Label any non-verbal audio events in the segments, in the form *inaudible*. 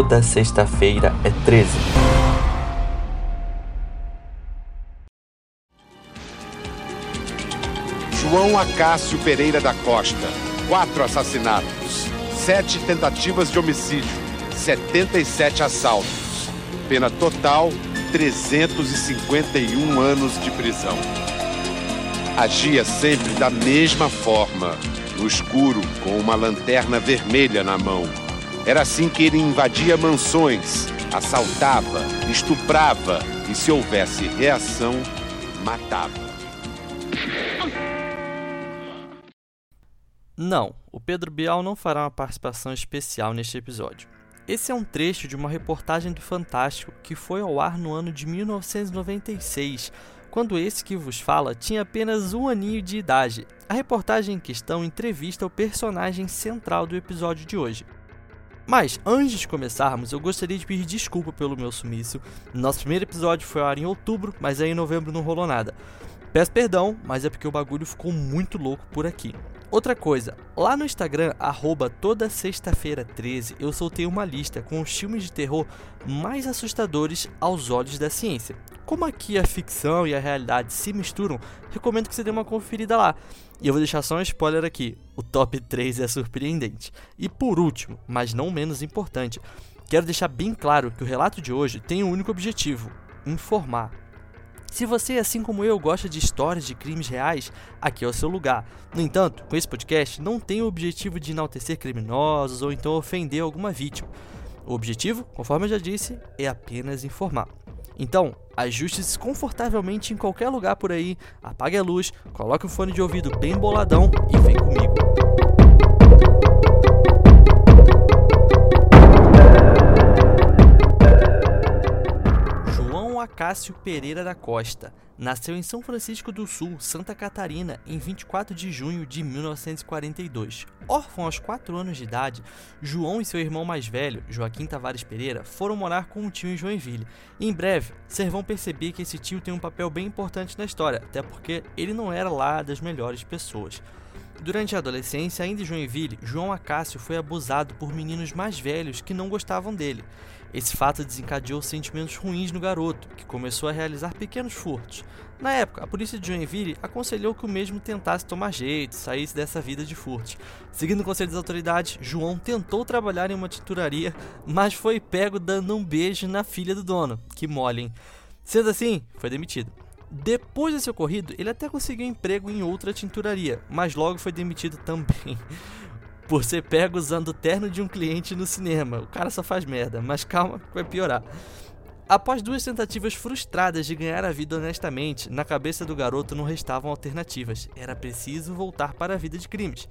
Toda sexta-feira é 13. João Acácio Pereira da Costa. Quatro assassinatos. Sete tentativas de homicídio. 77 assaltos. Pena total: 351 anos de prisão. Agia sempre da mesma forma, no escuro, com uma lanterna vermelha na mão. Era assim que ele invadia mansões, assaltava, estuprava e, se houvesse reação, matava. Não, o Pedro Bial não fará uma participação especial neste episódio. Esse é um trecho de uma reportagem do Fantástico que foi ao ar no ano de 1996, quando esse que vos fala tinha apenas um aninho de idade. A reportagem em questão entrevista o personagem central do episódio de hoje. Mas, antes de começarmos, eu gostaria de pedir desculpa pelo meu sumiço. Nosso primeiro episódio foi ao ar em outubro, mas aí em novembro não rolou nada. Peço perdão, mas é porque o bagulho ficou muito louco por aqui. Outra coisa, lá no Instagram, arroba toda sexta-feira 13, eu soltei uma lista com os filmes de terror mais assustadores aos olhos da ciência. Como aqui a ficção e a realidade se misturam, recomendo que você dê uma conferida lá. E eu vou deixar só um spoiler aqui: o top 3 é surpreendente. E por último, mas não menos importante, quero deixar bem claro que o relato de hoje tem um único objetivo: informar. Se você, assim como eu, gosta de histórias de crimes reais, aqui é o seu lugar. No entanto, com esse podcast, não tem o objetivo de enaltecer criminosos ou então ofender alguma vítima. O objetivo, conforme eu já disse, é apenas informar. Então, ajuste-se confortavelmente em qualquer lugar por aí, apague a luz, coloque o fone de ouvido bem boladão e vem comigo. Acácio Pereira da Costa. Nasceu em São Francisco do Sul, Santa Catarina, em 24 de junho de 1942. Órfão aos 4 anos de idade, João e seu irmão mais velho, Joaquim Tavares Pereira, foram morar com um tio em Joinville. em breve, vocês vão perceber que esse tio tem um papel bem importante na história, até porque ele não era lá das melhores pessoas. Durante a adolescência, ainda em Joinville, João Acácio foi abusado por meninos mais velhos que não gostavam dele. Esse fato desencadeou sentimentos ruins no garoto, que começou a realizar pequenos furtos. Na época, a polícia de Joinville aconselhou que o mesmo tentasse tomar jeito, saísse dessa vida de furtos. Seguindo o conselho das autoridades, João tentou trabalhar em uma tinturaria, mas foi pego dando um beijo na filha do dono. Que mole, hein? Sendo assim, foi demitido. Depois desse ocorrido, ele até conseguiu emprego em outra tinturaria, mas logo foi demitido também. *laughs* Por ser pego usando o terno de um cliente no cinema. O cara só faz merda, mas calma, vai piorar. Após duas tentativas frustradas de ganhar a vida honestamente, na cabeça do garoto não restavam alternativas. Era preciso voltar para a vida de crimes.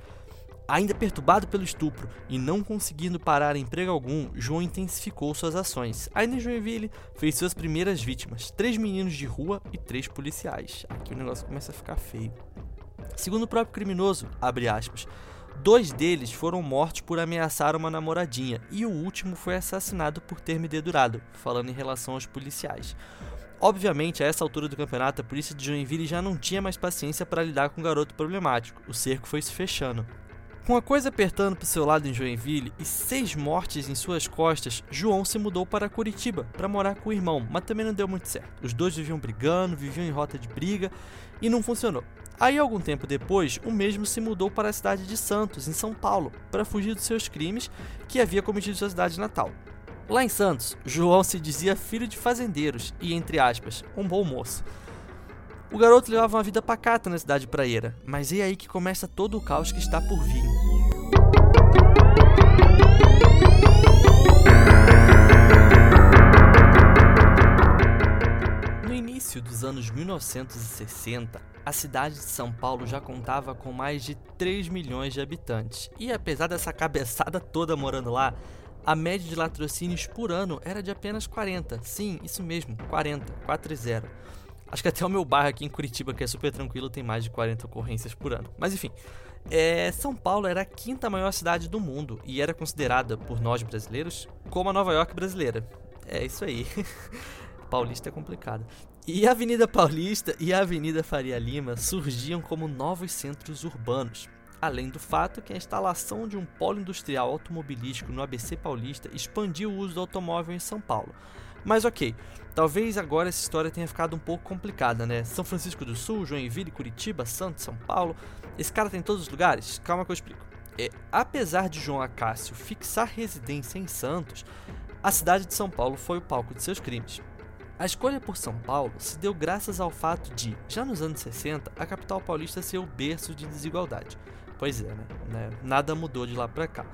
Ainda perturbado pelo estupro e não conseguindo parar emprego algum, João intensificou suas ações. Ainda em Joinville, fez suas primeiras vítimas: três meninos de rua e três policiais. Aqui o negócio começa a ficar feio. Segundo o próprio criminoso, aspas, dois deles foram mortos por ameaçar uma namoradinha e o último foi assassinado por ter me dedurado, falando em relação aos policiais. Obviamente, a essa altura do campeonato, a polícia de Joinville já não tinha mais paciência para lidar com o garoto problemático. O cerco foi se fechando. Com a coisa apertando para o seu lado em Joinville e seis mortes em suas costas, João se mudou para Curitiba para morar com o irmão, mas também não deu muito certo. Os dois viviam brigando, viviam em rota de briga e não funcionou. Aí, algum tempo depois, o mesmo se mudou para a cidade de Santos, em São Paulo, para fugir dos seus crimes que havia cometido em sua cidade natal. Lá em Santos, João se dizia filho de fazendeiros e, entre aspas, um bom moço. O garoto levava uma vida pacata na cidade praieira, mas é aí que começa todo o caos que está por vir. No início dos anos 1960, a cidade de São Paulo já contava com mais de 3 milhões de habitantes. E apesar dessa cabeçada toda morando lá, a média de latrocínios por ano era de apenas 40. Sim, isso mesmo, 40, 4 e 0. Acho que até o meu bairro aqui em Curitiba, que é super tranquilo, tem mais de 40 ocorrências por ano. Mas enfim, é, São Paulo era a quinta maior cidade do mundo e era considerada por nós brasileiros como a Nova York brasileira. É isso aí. *laughs* Paulista é complicado. E a Avenida Paulista e a Avenida Faria Lima surgiam como novos centros urbanos. além do fato que a instalação de um polo industrial automobilístico no ABC Paulista expandiu o uso do automóvel em São Paulo. Mas ok, talvez agora essa história tenha ficado um pouco complicada, né? São Francisco do Sul, Joinville, Curitiba, Santos, São Paulo. Esse cara tem todos os lugares? Calma que eu explico. É, apesar de João Acácio fixar residência em Santos, a cidade de São Paulo foi o palco de seus crimes. A escolha por São Paulo se deu graças ao fato de, já nos anos 60, a capital paulista ser o berço de desigualdade. Pois é, né? né? Nada mudou de lá para cá.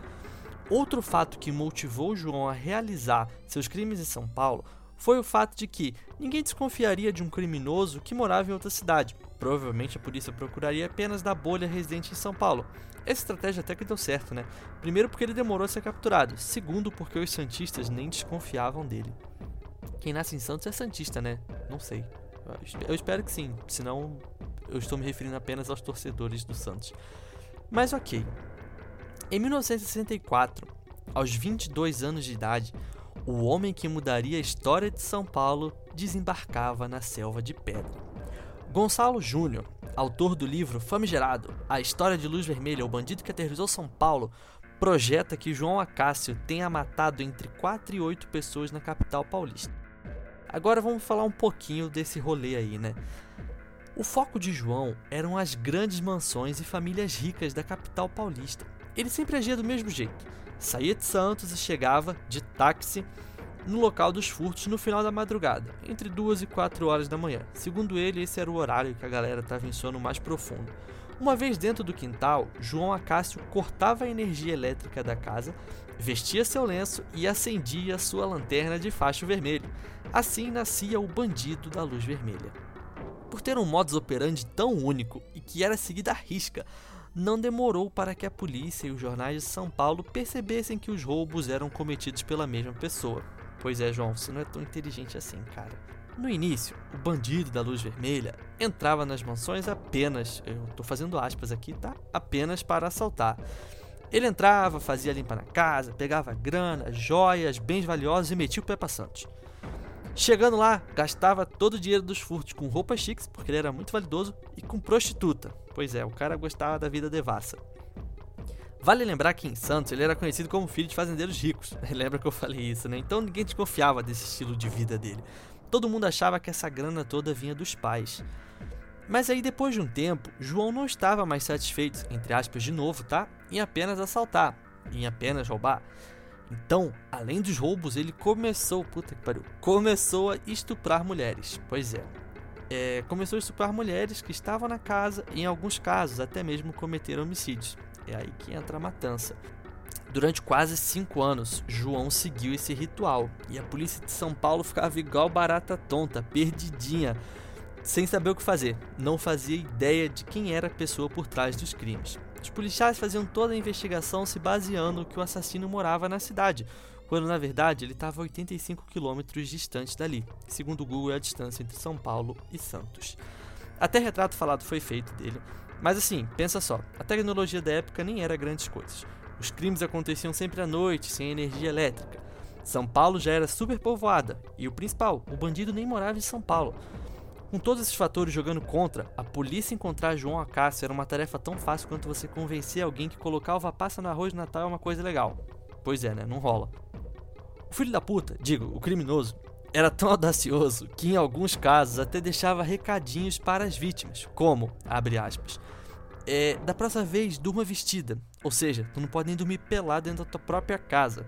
Outro fato que motivou João a realizar seus crimes em São Paulo foi o fato de que ninguém desconfiaria de um criminoso que morava em outra cidade. Provavelmente a polícia procuraria apenas da bolha residente em São Paulo. Essa estratégia até que deu certo, né? Primeiro porque ele demorou a ser capturado, segundo porque os santistas nem desconfiavam dele. Quem nasce em Santos é Santista, né? Não sei. Eu espero que sim, senão eu estou me referindo apenas aos torcedores do Santos. Mas ok. Em 1964, aos 22 anos de idade, o homem que mudaria a história de São Paulo desembarcava na selva de pedra. Gonçalo Júnior, autor do livro Famigerado, A História de Luz Vermelha, o bandido que aterrorizou São Paulo, projeta que João Acácio tenha matado entre 4 e 8 pessoas na capital paulista. Agora vamos falar um pouquinho desse rolê aí, né? O foco de João eram as grandes mansões e famílias ricas da capital paulista. Ele sempre agia do mesmo jeito. Saía de Santos e chegava de táxi no local dos furtos no final da madrugada, entre 2 e 4 horas da manhã. Segundo ele, esse era o horário que a galera estava em sono mais profundo. Uma vez dentro do quintal, João Acácio cortava a energia elétrica da casa vestia seu lenço e acendia sua lanterna de facho vermelho. Assim nascia o bandido da luz vermelha. Por ter um modus operandi tão único e que era seguido à risca, não demorou para que a polícia e os jornais de São Paulo percebessem que os roubos eram cometidos pela mesma pessoa. Pois é, João, você não é tão inteligente assim, cara. No início, o bandido da luz vermelha entrava nas mansões apenas, eu tô fazendo aspas aqui, tá? Apenas para assaltar. Ele entrava, fazia limpa na casa, pegava grana, joias, bens valiosos e metia o pé pra Santos. Chegando lá, gastava todo o dinheiro dos furtos com roupas chiques, porque ele era muito validoso, e com prostituta. Pois é, o cara gostava da vida devassa. Vale lembrar que em Santos ele era conhecido como filho de fazendeiros ricos. *laughs* Lembra que eu falei isso, né? Então ninguém desconfiava desse estilo de vida dele. Todo mundo achava que essa grana toda vinha dos pais. Mas aí depois de um tempo, João não estava mais satisfeito, entre aspas de novo, tá? Em apenas assaltar, em apenas roubar. Então, além dos roubos, ele começou, puta que pariu, começou a estuprar mulheres. Pois é. é começou a estuprar mulheres que estavam na casa e em alguns casos até mesmo cometeram homicídios. É aí que entra a matança. Durante quase cinco anos, João seguiu esse ritual e a polícia de São Paulo ficava igual barata tonta, perdidinha, sem saber o que fazer. Não fazia ideia de quem era a pessoa por trás dos crimes. Os policiais faziam toda a investigação se baseando que o assassino morava na cidade, quando na verdade ele estava a 85 quilômetros distante dali. Segundo o Google, é a distância entre São Paulo e Santos. Até retrato falado foi feito dele, mas assim, pensa só, a tecnologia da época nem era grandes coisas. Os crimes aconteciam sempre à noite, sem energia elétrica. São Paulo já era super povoada, e o principal, o bandido nem morava em São Paulo. Com todos esses fatores jogando contra, a polícia encontrar João Acácio era uma tarefa tão fácil quanto você convencer alguém que colocar uva passa no arroz de Natal é uma coisa legal. Pois é, né? Não rola. O filho da puta, digo, o criminoso, era tão *laughs* audacioso que em alguns casos até deixava recadinhos para as vítimas, como, abre aspas, é, da próxima vez durma vestida, ou seja, tu não pode nem dormir pelado dentro da tua própria casa.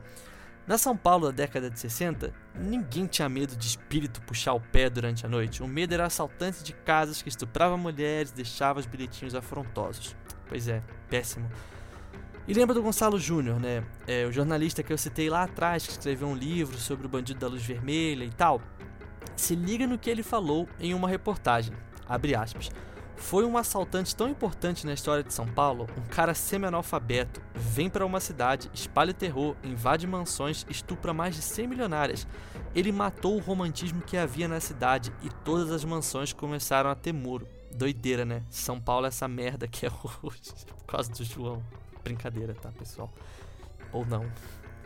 Na São Paulo da década de 60, ninguém tinha medo de espírito puxar o pé durante a noite. O medo era assaltante de casas que estuprava mulheres e deixava os bilhetinhos afrontosos. Pois é, péssimo. E lembra do Gonçalo Júnior, né? É, o jornalista que eu citei lá atrás, que escreveu um livro sobre o bandido da luz vermelha e tal. Se liga no que ele falou em uma reportagem. Abre aspas. Foi um assaltante tão importante na história de São Paulo, um cara semi-analfabeto, vem para uma cidade, espalha terror, invade mansões, estupra mais de 100 milionárias. Ele matou o romantismo que havia na cidade e todas as mansões começaram a ter muro. Doideira, né? São Paulo é essa merda que é *laughs* hoje, por causa do João. Brincadeira, tá, pessoal? Ou não.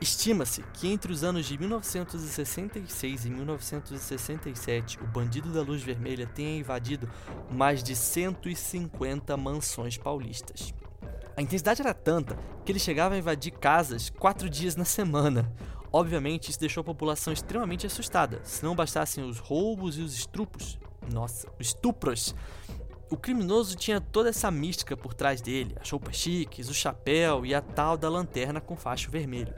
Estima-se que entre os anos de 1966 e 1967, o bandido da luz vermelha tenha invadido mais de 150 mansões paulistas. A intensidade era tanta que ele chegava a invadir casas quatro dias na semana. Obviamente, isso deixou a população extremamente assustada, se não bastassem os roubos e os estrupos. Nossa, os estupros. O criminoso tinha toda essa mística por trás dele, as roupas chiques, o chapéu e a tal da lanterna com facho vermelho.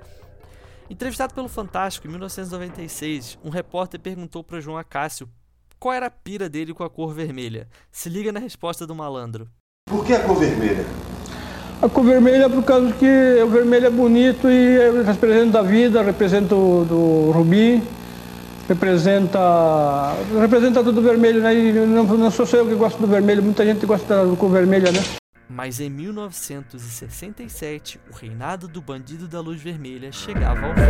Entrevistado pelo Fantástico em 1996, um repórter perguntou para João Acácio qual era a pira dele com a cor vermelha. Se liga na resposta do malandro. Por que a cor vermelha? A cor vermelha é por causa que o vermelho é bonito e representa a vida, representa o do rubi, representa representa tudo vermelho, né? E não, não sou só eu que gosto do vermelho, muita gente gosta da cor vermelha, né? Mas em 1967, o reinado do bandido da luz vermelha chegava ao fim.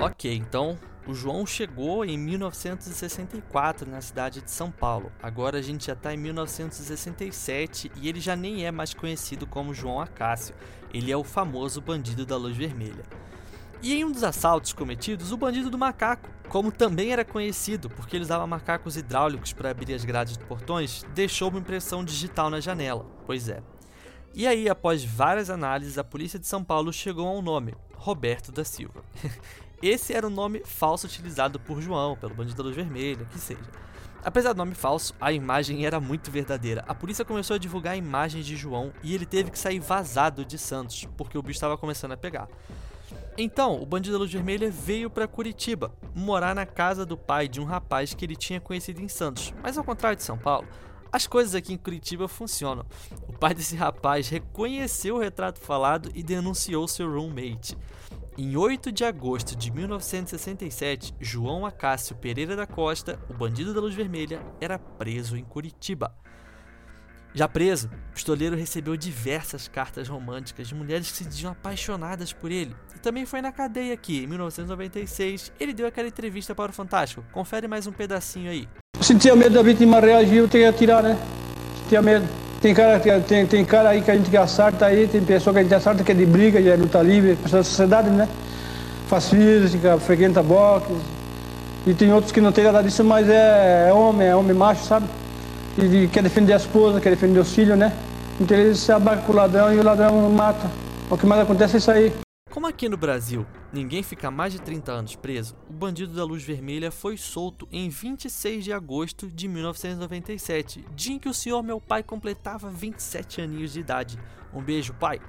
Ok, então o João chegou em 1964 na cidade de São Paulo. Agora a gente já está em 1967 e ele já nem é mais conhecido como João Acácio. Ele é o famoso bandido da luz vermelha. E em um dos assaltos cometidos, o bandido do macaco, como também era conhecido porque ele usava macacos hidráulicos para abrir as grades de portões, deixou uma impressão digital na janela. Pois é. E aí, após várias análises, a polícia de São Paulo chegou a um nome: Roberto da Silva. *laughs* Esse era o nome falso utilizado por João, pelo bandido da luz vermelha, que seja. Apesar do nome falso, a imagem era muito verdadeira. A polícia começou a divulgar imagens de João e ele teve que sair vazado de Santos, porque o bicho estava começando a pegar. Então, o bandido da luz vermelha veio para Curitiba, morar na casa do pai de um rapaz que ele tinha conhecido em Santos. Mas ao contrário de São Paulo, as coisas aqui em Curitiba funcionam. O pai desse rapaz reconheceu o retrato falado e denunciou seu roommate. Em 8 de agosto de 1967, João Acácio Pereira da Costa, o bandido da luz vermelha, era preso em Curitiba. Já preso, pistoleiro recebeu diversas cartas românticas de mulheres que se diziam apaixonadas por ele. E também foi na cadeia que, em 1996, ele deu aquela entrevista para o Fantástico. Confere mais um pedacinho aí. Se tinha medo da vítima reagir, eu tinha que atirar, né? Se tinha medo. Tem cara, tem, tem cara aí que a gente que assalta aí, tem pessoa que a gente assalta que é de briga, de luta livre, pessoa da sociedade, né? Faz física, frequenta boxe. E tem outros que não tem nada disso, mas é, é homem, é homem macho, sabe? E, quer defender a esposa, quer defender os filhos, né? Então ele se abarca com o ladrão e o ladrão mata. O que mais acontece é isso aí. Como aqui no Brasil ninguém fica mais de 30 anos preso, o bandido da luz vermelha foi solto em 26 de agosto de 1997, dia em que o senhor meu pai completava 27 aninhos de idade. Um beijo, pai.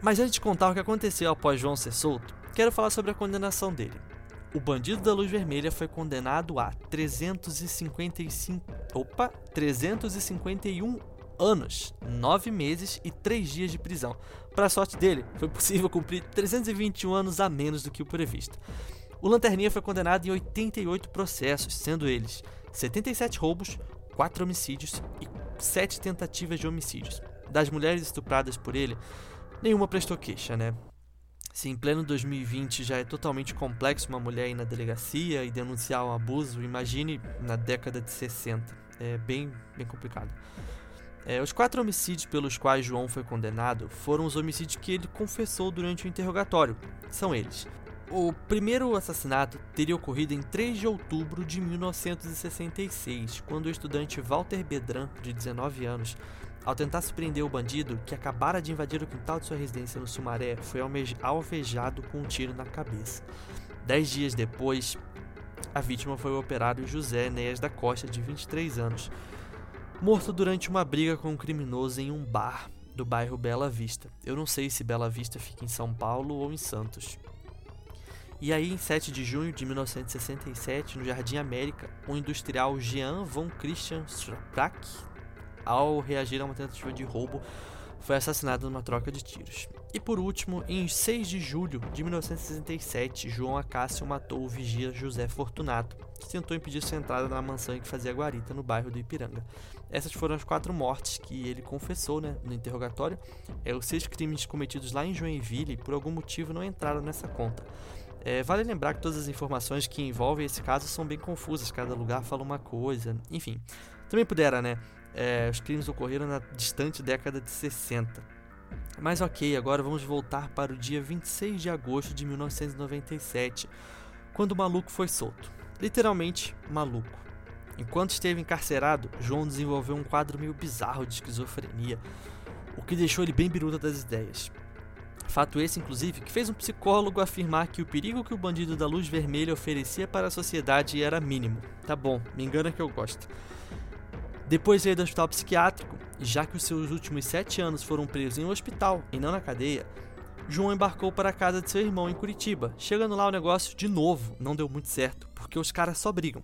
Mas antes de contar o que aconteceu após João ser solto, quero falar sobre a condenação dele. O bandido da luz vermelha foi condenado a 355, opa, 351 anos, 9 meses e 3 dias de prisão. Para sorte dele, foi possível cumprir 321 anos a menos do que o previsto. O Lanterninha foi condenado em 88 processos, sendo eles 77 roubos, 4 homicídios e 7 tentativas de homicídios. Das mulheres estupradas por ele, nenhuma prestou queixa, né? Se em pleno 2020 já é totalmente complexo uma mulher ir na delegacia e denunciar um abuso, imagine na década de 60. É bem, bem complicado. É, os quatro homicídios pelos quais João foi condenado foram os homicídios que ele confessou durante o interrogatório. São eles. O primeiro assassinato teria ocorrido em 3 de outubro de 1966, quando o estudante Walter Bedran, de 19 anos, ao tentar surpreender o bandido, que acabara de invadir o quintal de sua residência no Sumaré, foi alvejado com um tiro na cabeça. Dez dias depois, a vítima foi o operário José Enéas da Costa, de 23 anos, morto durante uma briga com um criminoso em um bar do bairro Bela Vista. Eu não sei se Bela Vista fica em São Paulo ou em Santos. E aí, em 7 de junho de 1967, no Jardim América, o industrial Jean von Christian Strack, ao reagir a uma tentativa de roubo, foi assassinado numa troca de tiros. E por último, em 6 de julho de 1967, João Acácio matou o vigia José Fortunato, que tentou impedir sua entrada na mansão em que fazia guarita no bairro do Ipiranga. Essas foram as quatro mortes que ele confessou né, no interrogatório. É, os seis crimes cometidos lá em Joinville, por algum motivo, não entraram nessa conta. É, vale lembrar que todas as informações que envolvem esse caso são bem confusas, cada lugar fala uma coisa, enfim. Também pudera, né? É, os crimes ocorreram na distante década de 60. Mas ok, agora vamos voltar para o dia 26 de agosto de 1997. quando o maluco foi solto. Literalmente, maluco. Enquanto esteve encarcerado, João desenvolveu um quadro meio bizarro de esquizofrenia, o que deixou ele bem biruta das ideias. Fato esse, inclusive, que fez um psicólogo afirmar que o perigo que o bandido da luz vermelha oferecia para a sociedade era mínimo. Tá bom, me engana que eu gosto. Depois veio do hospital psiquiátrico, já que os seus últimos sete anos foram presos em um hospital e não na cadeia, João embarcou para a casa de seu irmão em Curitiba. Chegando lá, o negócio, de novo, não deu muito certo, porque os caras só brigam.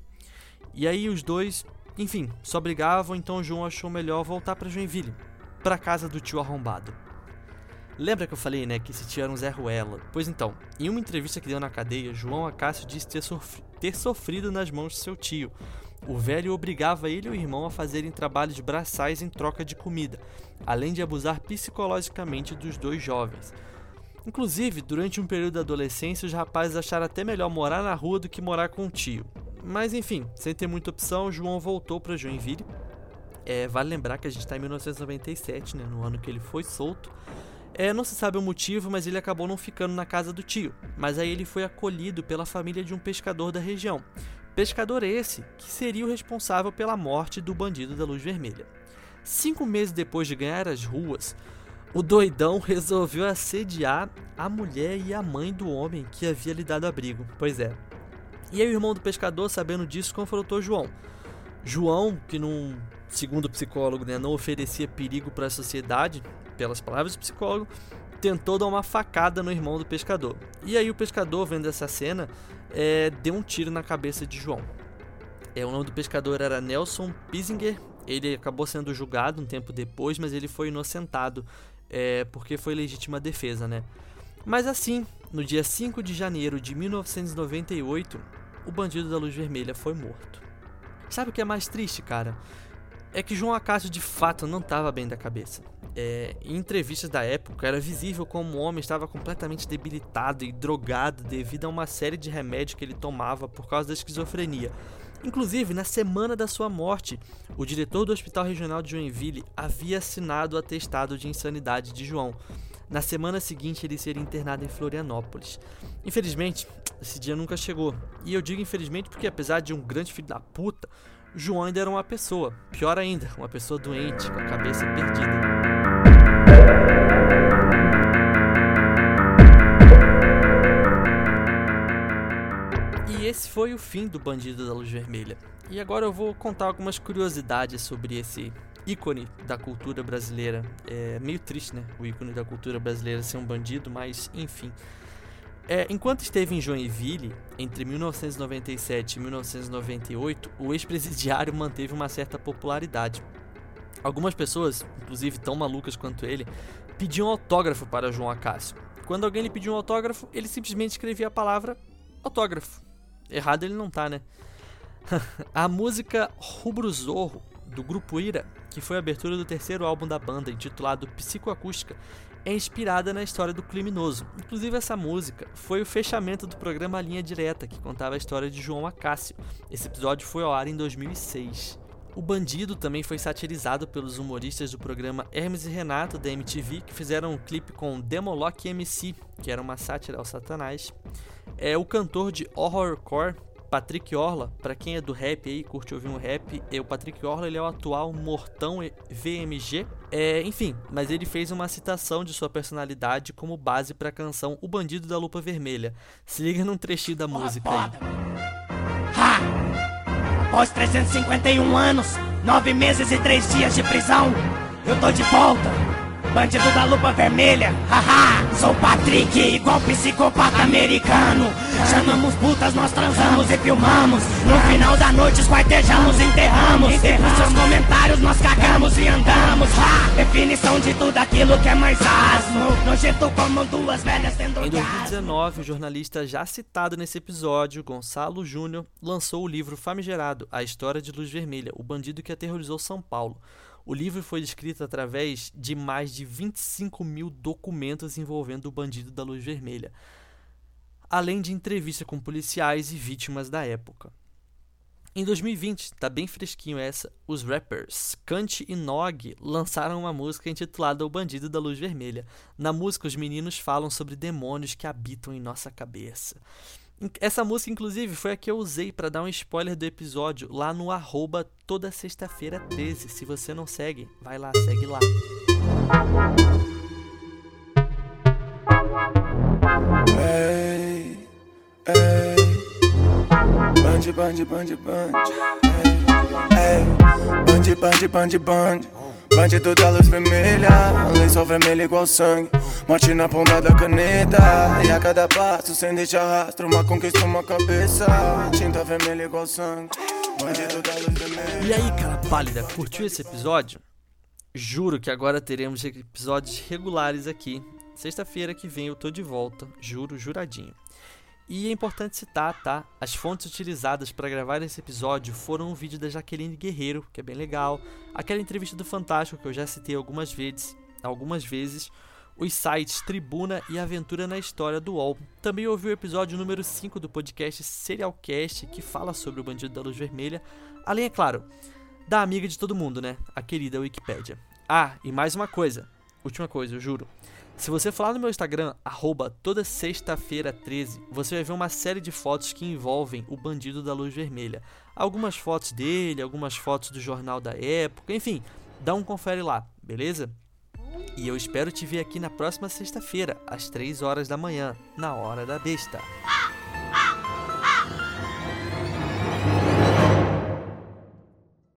E aí os dois, enfim, só brigavam, então João achou melhor voltar para Joinville, para a casa do tio arrombado. Lembra que eu falei, né, que esse tio era um Zé Ruela? Pois então, em uma entrevista que deu na cadeia, João Acácio disse ter, ter sofrido nas mãos de seu tio. O velho obrigava ele e o irmão a fazerem trabalhos braçais em troca de comida, além de abusar psicologicamente dos dois jovens. Inclusive, durante um período da adolescência, os rapazes acharam até melhor morar na rua do que morar com o tio. Mas enfim, sem ter muita opção, João voltou para Joinville. É, vale lembrar que a gente está em 1997, né, no ano que ele foi solto. É, não se sabe o motivo, mas ele acabou não ficando na casa do tio. Mas aí ele foi acolhido pela família de um pescador da região. Pescador esse que seria o responsável pela morte do bandido da luz vermelha. Cinco meses depois de ganhar as ruas, o doidão *laughs* resolveu assediar a mulher e a mãe do homem que havia lhe dado abrigo. Pois é. E aí o irmão do pescador, sabendo disso, confrontou João. João, que num, segundo o psicólogo, né, não oferecia perigo para a sociedade, pelas palavras do psicólogo, tentou dar uma facada no irmão do pescador. E aí o pescador, vendo essa cena, é, deu um tiro na cabeça de João. É, o nome do pescador era Nelson Pisinger. Ele acabou sendo julgado um tempo depois, mas ele foi inocentado é, porque foi legítima defesa, né? Mas assim, no dia 5 de janeiro de 1998, o bandido da luz vermelha foi morto. Sabe o que é mais triste, cara? É que João Acácio de fato não estava bem da cabeça. É, em entrevistas da época, era visível como o homem estava completamente debilitado e drogado devido a uma série de remédios que ele tomava por causa da esquizofrenia. Inclusive, na semana da sua morte, o diretor do Hospital Regional de Joinville havia assinado o atestado de insanidade de João. Na semana seguinte, ele seria internado em Florianópolis. Infelizmente, esse dia nunca chegou. E eu digo infelizmente porque, apesar de um grande filho da puta, João ainda era uma pessoa. Pior ainda, uma pessoa doente, com a cabeça perdida. E esse foi o fim do Bandido da Luz Vermelha. E agora eu vou contar algumas curiosidades sobre esse ícone da cultura brasileira. É meio triste, né? O ícone da cultura brasileira ser um bandido, mas enfim. É, enquanto esteve em Joinville, entre 1997 e 1998, o ex-presidiário manteve uma certa popularidade. Algumas pessoas, inclusive tão malucas quanto ele, pediam autógrafo para João Acácio. Quando alguém lhe pediu um autógrafo, ele simplesmente escrevia a palavra autógrafo. Errado ele não tá, né? *laughs* a música Rubro Zorro, do grupo Ira, que foi a abertura do terceiro álbum da banda, intitulado Psicoacústica, é inspirada na história do criminoso. Inclusive, essa música foi o fechamento do programa Linha Direta, que contava a história de João Acácio. Esse episódio foi ao ar em 2006. O Bandido também foi satirizado pelos humoristas do programa Hermes e Renato da MTV, que fizeram um clipe com Demolock MC, que era uma sátira ao Satanás. É o cantor de horrorcore Patrick Orla, para quem é do rap aí, curte ouvir um rap, é o Patrick Orla ele é o atual Mortão VMG. É, enfim, mas ele fez uma citação de sua personalidade como base para a canção O Bandido da Lupa Vermelha. Se liga num trechinho da música aí. Ha! Após 351 anos, 9 meses e 3 dias de prisão, eu tô de volta. Bandido da lupa vermelha, haha, sou Patrick, igual psicopata americano. Chamamos putas, nós transamos e filmamos. No final da noite, esquartejamos, enterramos. Enterramos seus comentários, nós cagamos e andamos. Ha! Definição de tudo aquilo que é mais asno. Nojento como duas velhas tendo Em 2019, o jornalista já citado nesse episódio, Gonçalo Júnior, lançou o livro Famigerado, A História de Luz Vermelha, o bandido que aterrorizou São Paulo. O livro foi escrito através de mais de 25 mil documentos envolvendo o bandido da luz vermelha, além de entrevista com policiais e vítimas da época. Em 2020, tá bem fresquinho essa, os rappers Kant e Nog lançaram uma música intitulada O Bandido da Luz Vermelha. Na música, os meninos falam sobre demônios que habitam em nossa cabeça. Essa música, inclusive, foi a que eu usei para dar um spoiler do episódio lá no arroba toda sexta-feira 13. Se você não segue, vai lá, segue lá. Ei, ei, band, band, band, band. Ei, band, band, band, band. Bandido da luz vermelha, lençol vermelho igual sangue. Morte na ponta da caneta. E a cada passo, sem deixar rastro, uma conquista, uma cabeça. Tinta vermelha igual sangue. Bandido da luz vermelha. E aí, cara pálida, curtiu esse episódio? Juro que agora teremos episódios regulares aqui. Sexta-feira que vem eu tô de volta, juro, juradinho. E é importante citar, tá? As fontes utilizadas para gravar esse episódio foram um vídeo da Jaqueline Guerreiro, que é bem legal, aquela entrevista do Fantástico que eu já citei algumas vezes, algumas vezes, os sites Tribuna e Aventura na História do UOL. Também ouvi o episódio número 5 do podcast Serialcast, que fala sobre o Bandido da Luz Vermelha, além, é claro, da amiga de todo mundo, né? A querida Wikipédia. Ah, e mais uma coisa, última coisa, eu juro. Se você falar no meu Instagram, arroba toda sexta-feira 13, você vai ver uma série de fotos que envolvem o bandido da luz vermelha. Algumas fotos dele, algumas fotos do jornal da época, enfim, dá um confere lá, beleza? E eu espero te ver aqui na próxima sexta-feira, às 3 horas da manhã, na Hora da Besta.